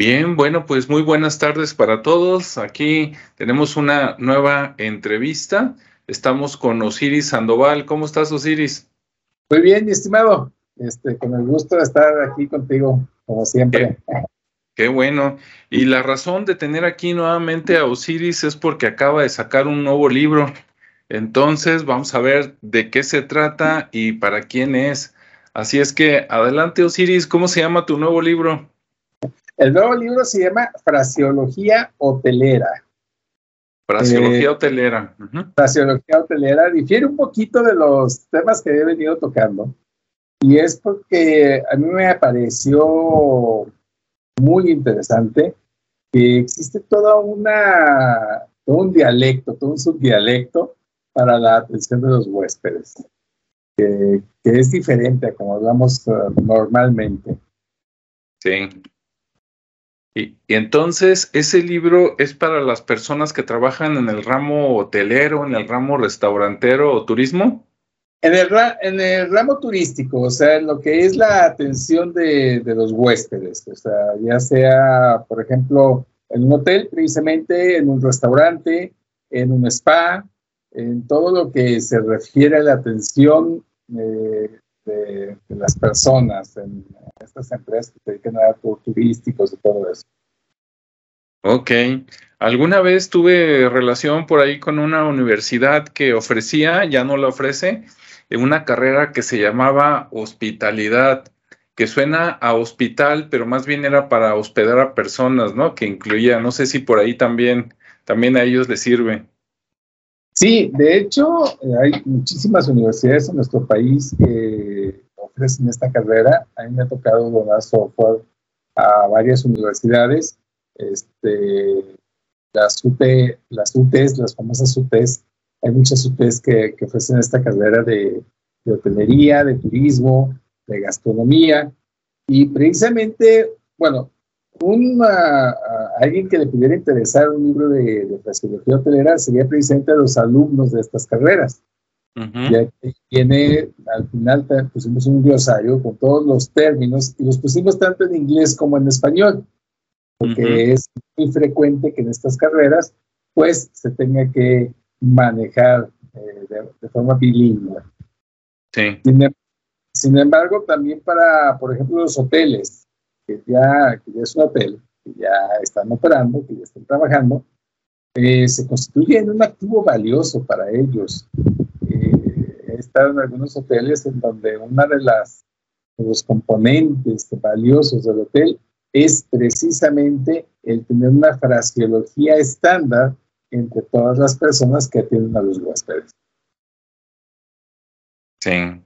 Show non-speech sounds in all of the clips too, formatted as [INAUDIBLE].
Bien, bueno, pues muy buenas tardes para todos. Aquí tenemos una nueva entrevista. Estamos con Osiris Sandoval. ¿Cómo estás, Osiris? Muy bien, mi estimado. Este, con el gusto de estar aquí contigo, como siempre. Qué, qué bueno. Y la razón de tener aquí nuevamente a Osiris es porque acaba de sacar un nuevo libro. Entonces, vamos a ver de qué se trata y para quién es. Así es que, adelante, Osiris, ¿cómo se llama tu nuevo libro? El nuevo libro se llama Fraseología Hotelera. Fraseología eh, Hotelera. Uh -huh. Fraseología Hotelera difiere un poquito de los temas que he venido tocando. Y es porque a mí me pareció muy interesante que existe toda una, todo un dialecto, todo un subdialecto para la atención de los huéspedes, que, que es diferente a como hablamos uh, normalmente. Sí. Y, entonces, ese libro es para las personas que trabajan en el ramo hotelero, en el ramo restaurantero o turismo. En el, ramo turístico, o sea, en lo que es la atención de, de, los huéspedes, o sea, ya sea, por ejemplo, en un hotel, precisamente, en un restaurante, en un spa, en todo lo que se refiere a la atención eh, de, las personas, en estas empresas que se dedican a datos turísticos y todo eso. Ok. Alguna vez tuve relación por ahí con una universidad que ofrecía, ya no la ofrece, una carrera que se llamaba hospitalidad, que suena a hospital, pero más bien era para hospedar a personas, ¿no? Que incluía, no sé si por ahí también, también a ellos les sirve. Sí, de hecho, hay muchísimas universidades en nuestro país que ofrecen esta carrera. A mí me ha tocado donar software a varias universidades. Este, las, UT, las UTES, las famosas UTES, hay muchas UTES que, que ofrecen esta carrera de, de, hotelería, de turismo, de gastronomía. Y precisamente, bueno, un, uh, alguien que le pudiera interesar un libro de, de fraseología hotelera sería precisamente a los alumnos de estas carreras. Uh -huh. Ya que tiene, al final pusimos un glosario con todos los términos y los pusimos tanto en inglés como en español, porque uh -huh. es muy frecuente que en estas carreras pues se tenga que manejar eh, de, de, forma bilingüe. Sí. Sin, sin, embargo, también para, por ejemplo, los hoteles, que ya, que ya es un hotel, que ya están operando, que ya están trabajando, eh, se constituye en un activo valioso para ellos. Eh, he estado en algunos hoteles en donde una de las de los componentes valiosos del hotel es precisamente el tener una fraseología estándar entre todas las personas que atienden a los huéspedes. Sí.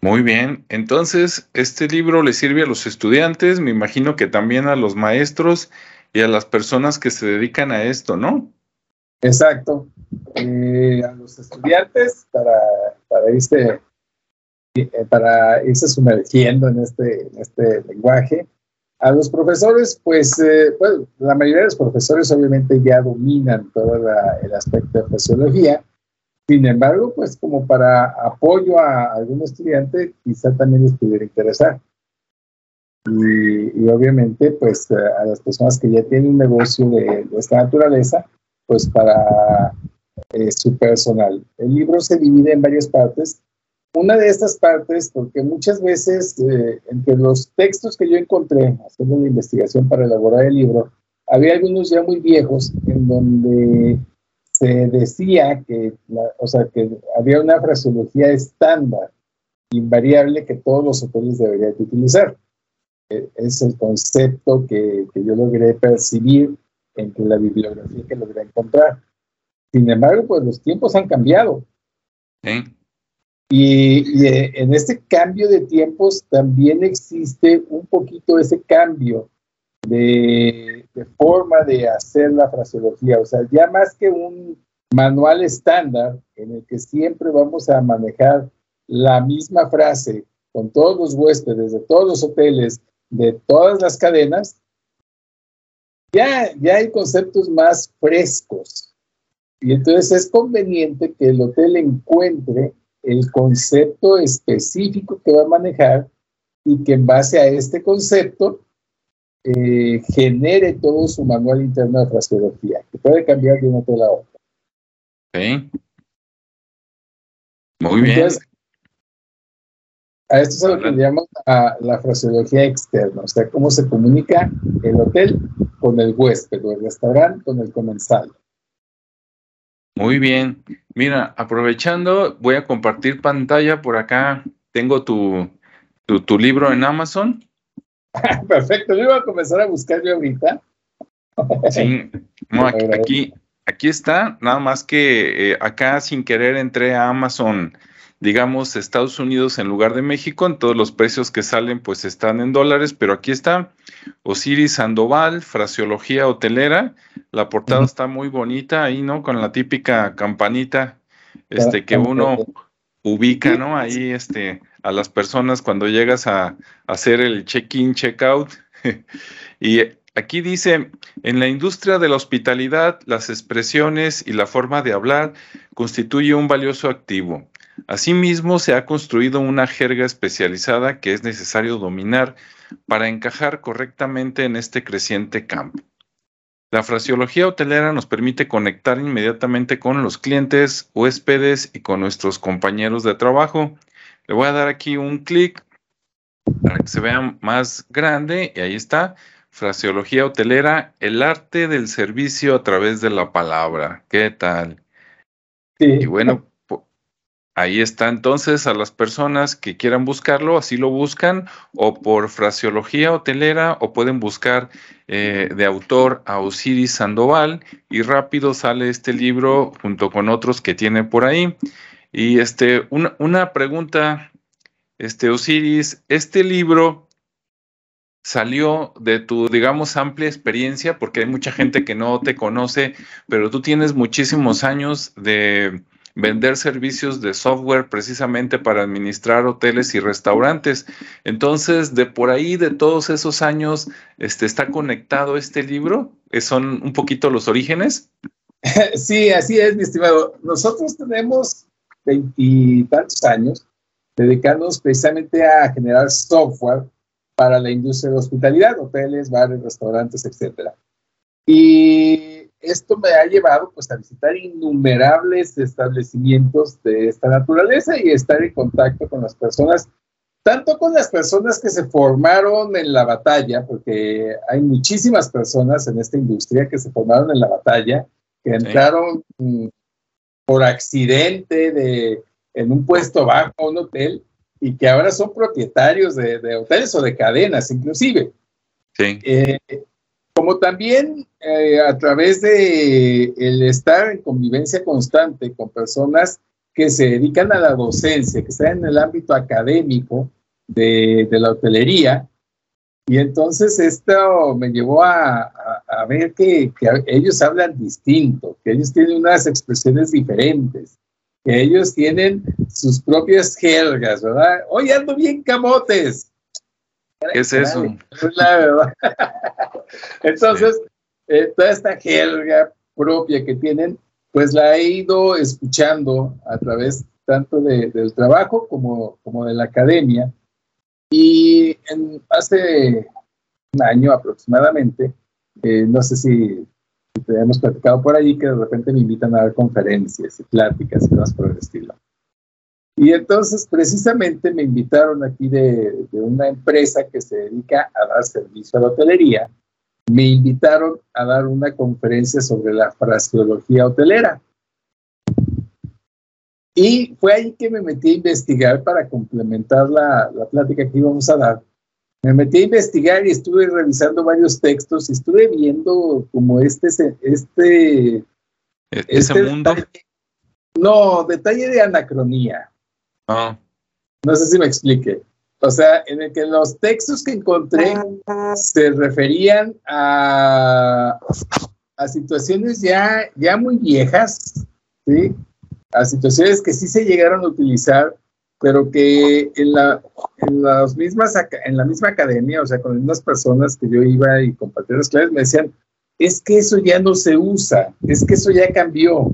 Muy bien. Entonces, este libro le sirve a los estudiantes, me imagino que también a los maestros y a las personas que se dedican a esto, ¿no? Exacto. Eh, a los estudiantes para, para irse eh, para irse sumergiendo en este, en este lenguaje a los profesores, pues, eh, bueno, la mayoría de los profesores obviamente ya dominan todo el aspecto de fisiología. Sin embargo, pues como para apoyo a algún estudiante, quizá también les pudiera interesar. Y, y obviamente, pues a las personas que ya tienen un negocio de, de esta naturaleza, pues para eh, su personal. El libro se divide en varias partes una de estas partes, porque muchas veces eh, entre los textos que yo encontré haciendo la investigación para elaborar el libro, había algunos ya muy viejos en donde se decía que, la, o sea, que había una fraseología estándar, invariable, que todos los hoteles deberían utilizar. Eh, es el concepto que, que yo logré percibir entre la bibliografía que logré encontrar. Sin embargo, pues los tiempos han cambiado. Y, y, en este cambio de tiempos también existe un poquito ese cambio de, forma de hacer la fraseología. O sea, ya más que un manual estándar en el que siempre vamos a manejar la misma frase con todos los huéspedes de todos los hoteles, de todas las cadenas, ya, ya hay conceptos más frescos. Y entonces es conveniente que el hotel encuentre el concepto específico que va a manejar y que en base a este concepto eh, genere todo su manual interno de fraseología, que puede cambiar de una a la otra. Sí. Muy bien. a esto se lo que llamamos a la fraseología externa, o sea, cómo se comunica el hotel con el huésped o el restaurante con el comensal. Muy bien. Mira, aprovechando, voy a compartir pantalla por acá. Tengo tu, tu, libro en Amazon. [LAUGHS] Perfecto, yo iba a comenzar a buscar yo ahorita. Sí, [LAUGHS] aquí, aquí, está, nada más que eh, acá sin querer entré a Amazon digamos, Estados Unidos en lugar de México, en todos los precios que salen pues están en dólares, pero aquí está Osiris Sandoval, fraseología hotelera, la portada está muy bonita ahí, ¿no? Con la típica campanita este que uno ubica, ¿no? Ahí este a las personas cuando llegas a, hacer el check-in, check-out. [LAUGHS] y aquí dice, en la industria de la hospitalidad, las expresiones y la forma de hablar constituye un valioso activo. Asimismo, se ha construido una jerga especializada que es necesario dominar para encajar correctamente en este creciente campo. La fraseología hotelera nos permite conectar inmediatamente con los clientes, huéspedes y con nuestros compañeros de trabajo. Le voy a dar aquí un clic para que se vea más grande y ahí está. Fraseología hotelera, el arte del servicio a través de la palabra. ¿Qué tal? Y bueno, Ahí está entonces a las personas que quieran buscarlo, así lo buscan, o por fraseología hotelera, o pueden buscar eh, de autor a Osiris Sandoval, y rápido sale este libro junto con otros que tiene por ahí. Y este, una, una pregunta, este Osiris, este libro salió de tu, digamos, amplia experiencia, porque hay mucha gente que no te conoce, pero tú tienes muchísimos años de vender servicios de software precisamente para administrar hoteles y restaurantes. Entonces, de por ahí, de todos esos años, este, está conectado este libro. ¿Son un poquito los orígenes? [LAUGHS] Sí, así es, mi estimado. Nosotros tenemos veintitantos años dedicados precisamente a generar software para la industria de hospitalidad, hoteles, bares, restaurantes, etcétera. Y esto me ha llevado pues a visitar innumerables establecimientos de esta naturaleza y estar en contacto con las personas, tanto con las personas que se formaron en la batalla, porque hay muchísimas personas en esta industria que se formaron en la batalla, que entraron mm, por accidente de, en un puesto bajo a un hotel y que ahora son propietarios de, hoteles o de cadenas inclusive. Sí. Eh, como también eh, a través de el estar en convivencia constante con personas que se dedican a la docencia, que están en el ámbito académico de, la hotelería. Y entonces esto me llevó a, ver que, ellos hablan distinto, que ellos tienen unas expresiones diferentes, que ellos tienen sus propias jergas, ¿verdad? Hoy ando bien camotes. ¿Qué es eso? La verdad. [LAUGHS] Entonces, eh, toda esta jerga propia que tienen, pues la he ido escuchando a través tanto del trabajo como, como de la academia. Y en, hace un año aproximadamente, eh, no sé si te hemos platicado por ahí, que de repente me invitan a dar conferencias y pláticas y cosas por el estilo. Y entonces precisamente me invitaron aquí de, de, una empresa que se dedica a dar servicio a la hotelería me invitaron a dar una conferencia sobre la fraseología hotelera. Y fue ahí que me metí a investigar para complementar la, la plática que íbamos a dar. Me metí a investigar y estuve revisando varios textos y estuve viendo como este, este, ¿E-, ese este mundo. no, detalle de anacronía. Ah. No sé si me explique. O sea, en el que los textos que encontré se referían a, a situaciones ya, ya muy viejas, ¿sí? A situaciones que sí se llegaron a utilizar, pero que en la, en las mismas, en la misma academia, o sea, con las mismas personas que yo iba y compartía las clases, me decían, es que eso ya no se usa, es que eso ya cambió.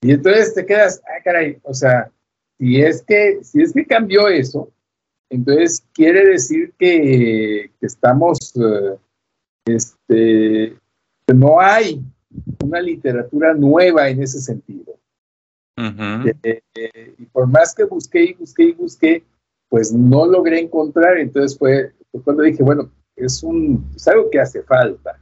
Y entonces te quedas, ah, caray, o sea, si es que, si es que cambió eso, Entonces, quiere decir que, estamos, eh, este, no hay una literatura nueva en ese sentido. Eh, eh, y por más que busqué y busqué y busqué, pues no logré encontrar. Entonces fue, cuando dije, bueno, es, un, es algo que hace falta.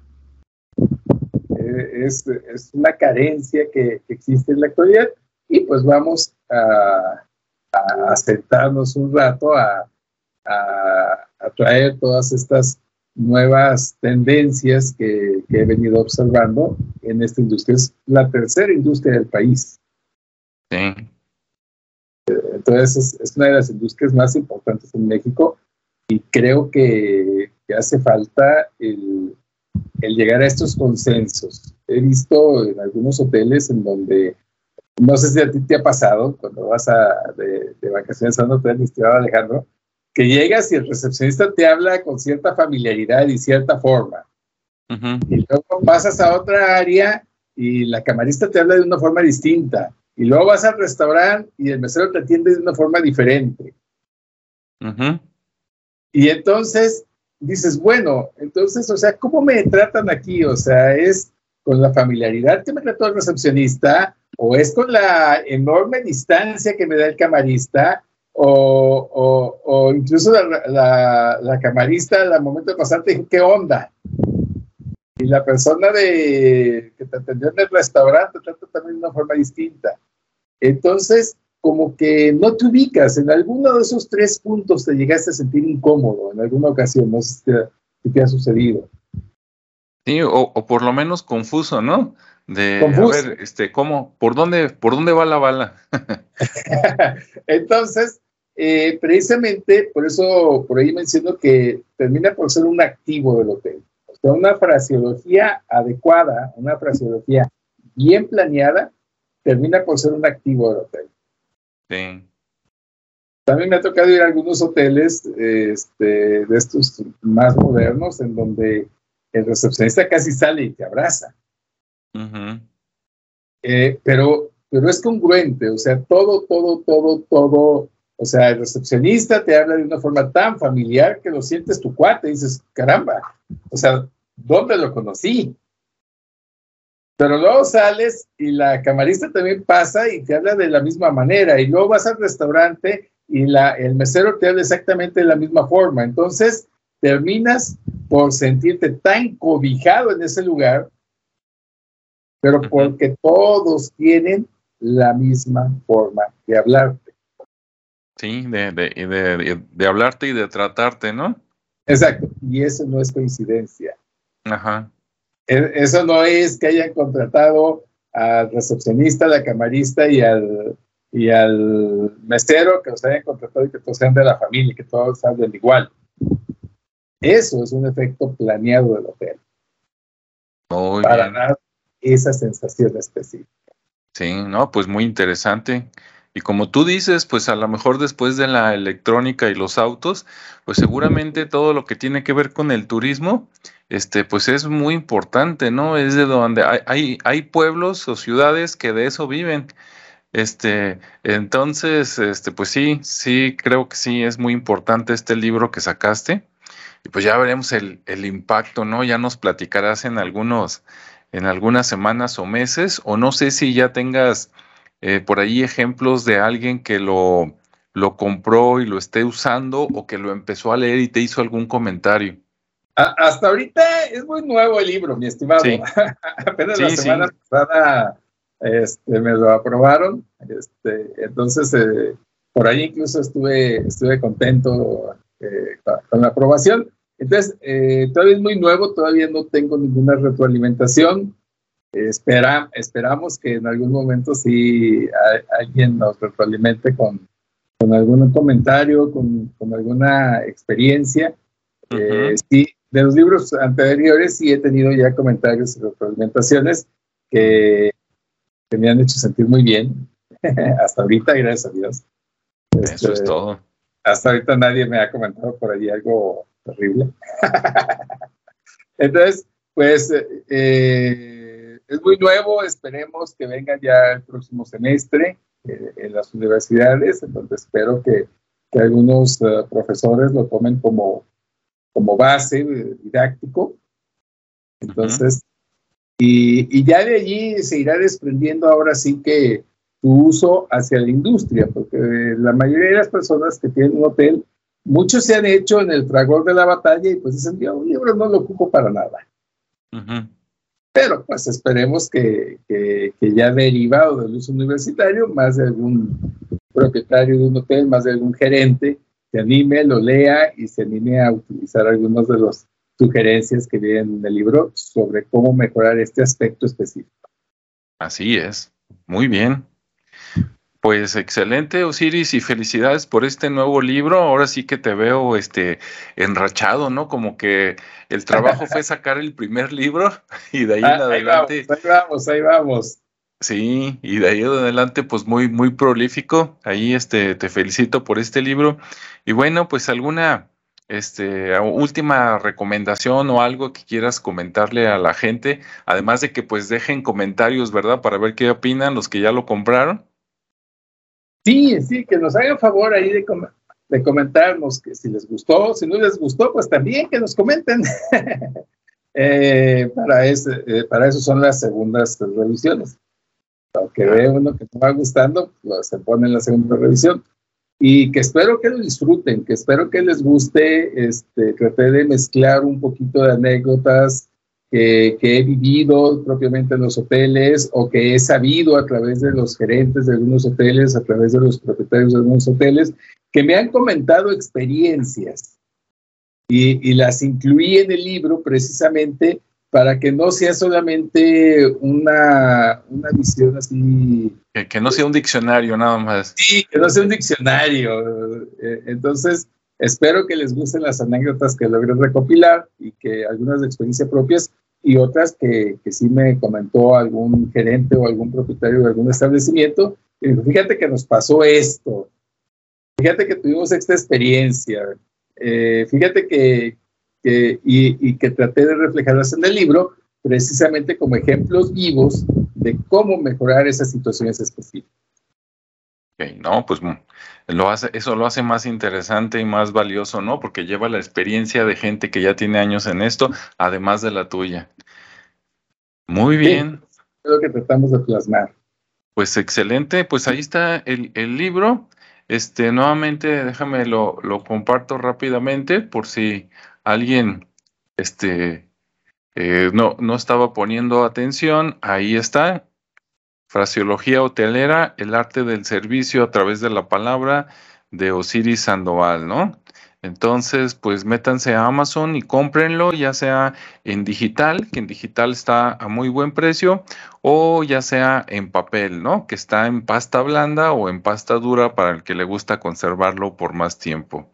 es, una carencia que, existe en la actualidad y pues vamos a, a sentarnos un rato a, a, traer todas estas nuevas tendencias que, he venido observando en esta industria. Es la tercera industria del país. Sí. Entonces es, una de las industrias más importantes en México y creo que, hace falta el, llegar a estos consensos. He visto en algunos hoteles en donde, no sé si a ti te ha pasado, cuando vas a, de, vacaciones a un hotel, estimado Alejandro, que llegas y el recepcionista te habla con cierta familiaridad y cierta forma. Y luego pasas a otra área y la camarista te habla de una forma distinta. Y luego vas al restaurante y el mesero te atiende de una forma diferente. Y entonces dices, bueno, entonces, o sea, ¿cómo me tratan aquí? O sea, ¿es con la familiaridad que me trató el recepcionista o es con la enorme distancia que me da el camarista o, o, incluso la, la, camarista al momento de pasar te dijo, ¿qué onda? Y la persona de, que te atendió en el restaurante te trata también de una forma distinta. Entonces, como que no te ubicas, en alguno de esos tres puntos te llegaste a sentir incómodo en alguna ocasión, no sé si te, ha sucedido. Sí, o, o, por lo menos confuso, ¿no? De a ver, este, ¿cómo? ¿Por dónde, por dónde va la bala? [LAUGHS] Entonces, eh, precisamente por eso, por ahí menciono que termina por ser un activo del hotel. O sea, una fraseología adecuada, una fraseología bien planeada, termina por ser un activo del hotel. Sí. También me ha tocado ir a algunos hoteles este, de estos más modernos en donde el recepcionista casi sale y te abraza. Eh, pero, pero es congruente, o sea, todo, todo, todo, todo o sea, el recepcionista te habla de una forma tan familiar que lo sientes tu cuate y dices, caramba, o sea, ¿dónde lo conocí? Pero luego sales y la camarista también pasa y te habla de la misma manera. Y luego vas al restaurante y la, el mesero te habla exactamente de la misma forma. Entonces terminas por sentirte tan cobijado en ese lugar, pero porque todos tienen la misma forma de hablar. Sí, de, de, de, hablarte y de tratarte, ¿no? Exacto, y eso no es coincidencia. Ajá. E, eso no es que hayan contratado al recepcionista, a la camarista y al, y al mesero que los hayan contratado y que todos sean de la familia, que todos hablen igual. Eso es un efecto planeado del hotel. Muy para dar esa sensación específica. Sí, no, pues muy interesante. Y como tú dices, pues a lo mejor después de la electrónica y los autos, pues seguramente todo lo que tiene que ver con el turismo, este, pues es muy importante, ¿no? Es de donde hay, hay, hay pueblos o ciudades que de eso viven. Este, entonces, este, pues sí, sí, creo que sí es muy importante este libro que sacaste. Y pues ya veremos el, el impacto, ¿no? Ya nos platicarás en algunos, en algunas semanas o meses, o no sé si ya tengas eh, por ahí ejemplos de alguien que lo, lo compró y lo esté usando o que lo empezó a leer y te hizo algún comentario. hasta ahorita es muy nuevo el libro, mi estimado. [LAUGHS] Apenas la semana pasada este, me lo aprobaron. Este, entonces, eh, por ahí incluso estuve, estuve contento eh, con la aprobación. Entonces, todavía es muy nuevo, todavía no tengo ninguna retroalimentación espera, esperamos que en algún momento sí alguien nos retroalimente con, con algún comentario, con, con alguna experiencia. Eh, sí, de los libros anteriores sí he tenido ya comentarios y retroalimentaciones que, que, me han hecho sentir muy bien. [LAUGHS] hasta ahorita, gracias a Dios. Eso es este, todo. Hasta ahorita nadie me ha comentado por ahí algo terrible. [LAUGHS] Entonces, pues eh, es muy nuevo, esperemos que vengan ya el próximo semestre eh, en las universidades, entonces espero que, que algunos eh, profesores lo tomen como, como base didáctico. Entonces, y, y, ya de allí se irá desprendiendo ahora sí que su uso hacia la industria, porque la mayoría de las personas que tienen un hotel, muchos se han hecho en el fragor de la batalla y pues dicen, yo un libro no lo ocupo para nada. Pero pues esperemos que, que, que, ya derivado del uso universitario, más de algún propietario de un hotel, más de algún gerente, se anime, lo lea y se anime a utilizar algunas de las sugerencias que vienen en el libro sobre cómo mejorar este aspecto específico. Así es, muy bien. Pues excelente, Osiris, y felicidades por este nuevo libro. Ahora sí que te veo este enrachado, ¿no? Como que el trabajo fue [LAUGHS] sacar el primer libro [LAUGHS] y de ahí en ah, adelante. Ahí vamos, ahí vamos, Sí, y de ahí en adelante, pues muy, muy prolífico. Ahí este, te felicito por este libro. Y bueno, pues alguna este, última recomendación o algo que quieras comentarle a la gente, además de que pues dejen comentarios, ¿verdad? Para ver qué opinan los que ya lo compraron. Sí, sí, que nos hagan favor ahí de, de comentarnos que si les gustó, si no les gustó, pues también que nos comenten. [LAUGHS] Eh, para, ese, eh, para eso son las segundas revisiones. Aunque ve uno que no va gustando, pues se pone en la segunda revisión. Y que espero que lo disfruten, que espero que les guste. Este, traté de mezclar un poquito de anécdotas que, he vivido propiamente en los hoteles o que he sabido a través de los gerentes de algunos hoteles, a través de los propietarios de algunos hoteles, que me han comentado experiencias y, y las incluí en el libro precisamente para que no sea solamente una, una visión así. Que, que, no sea un diccionario nada más. Sí, que no sea un diccionario. Eh, entonces, Espero que les gusten las anécdotas que logré recopilar y que algunas de experiencia propias y otras que, que sí me comentó algún gerente o algún propietario de algún establecimiento. Y dijo, fíjate que nos pasó esto, fíjate que tuvimos esta experiencia, eh, fíjate que, que y, que traté de reflejarlas en el libro precisamente como ejemplos vivos de cómo mejorar esas situaciones específicas. Okay, no, pues hace, eso lo hace más interesante y más valioso, ¿no? Porque lleva la experiencia de gente que ya tiene años en esto, además de la tuya. Muy bien. es lo que tratamos de plasmar. Pues excelente, pues ahí está el, el libro. Este, nuevamente, déjame lo, lo, comparto rápidamente por si alguien este, eh, no, no estaba poniendo atención. Ahí está. Fraseología hotelera, el arte del servicio a través de la palabra de Osiris Sandoval, ¿no? Entonces, pues métanse a Amazon y cómprenlo, ya sea en digital, que en digital está a muy buen precio, o ya sea en papel, ¿no? Que está en pasta blanda o en pasta dura para el que le gusta conservarlo por más tiempo.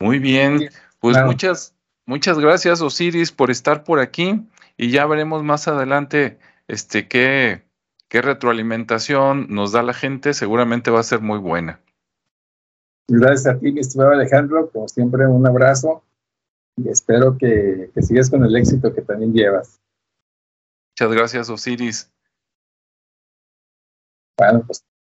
Muy bien, pues muchas, muchas gracias, Osiris, por estar por aquí y ya veremos más adelante este qué qué retroalimentación nos da la gente, seguramente va a ser muy buena. Gracias a ti, mi estimado Alejandro. Como siempre, un abrazo y espero que, que sigas con el éxito que también llevas. Muchas gracias, Osiris. Bueno, pues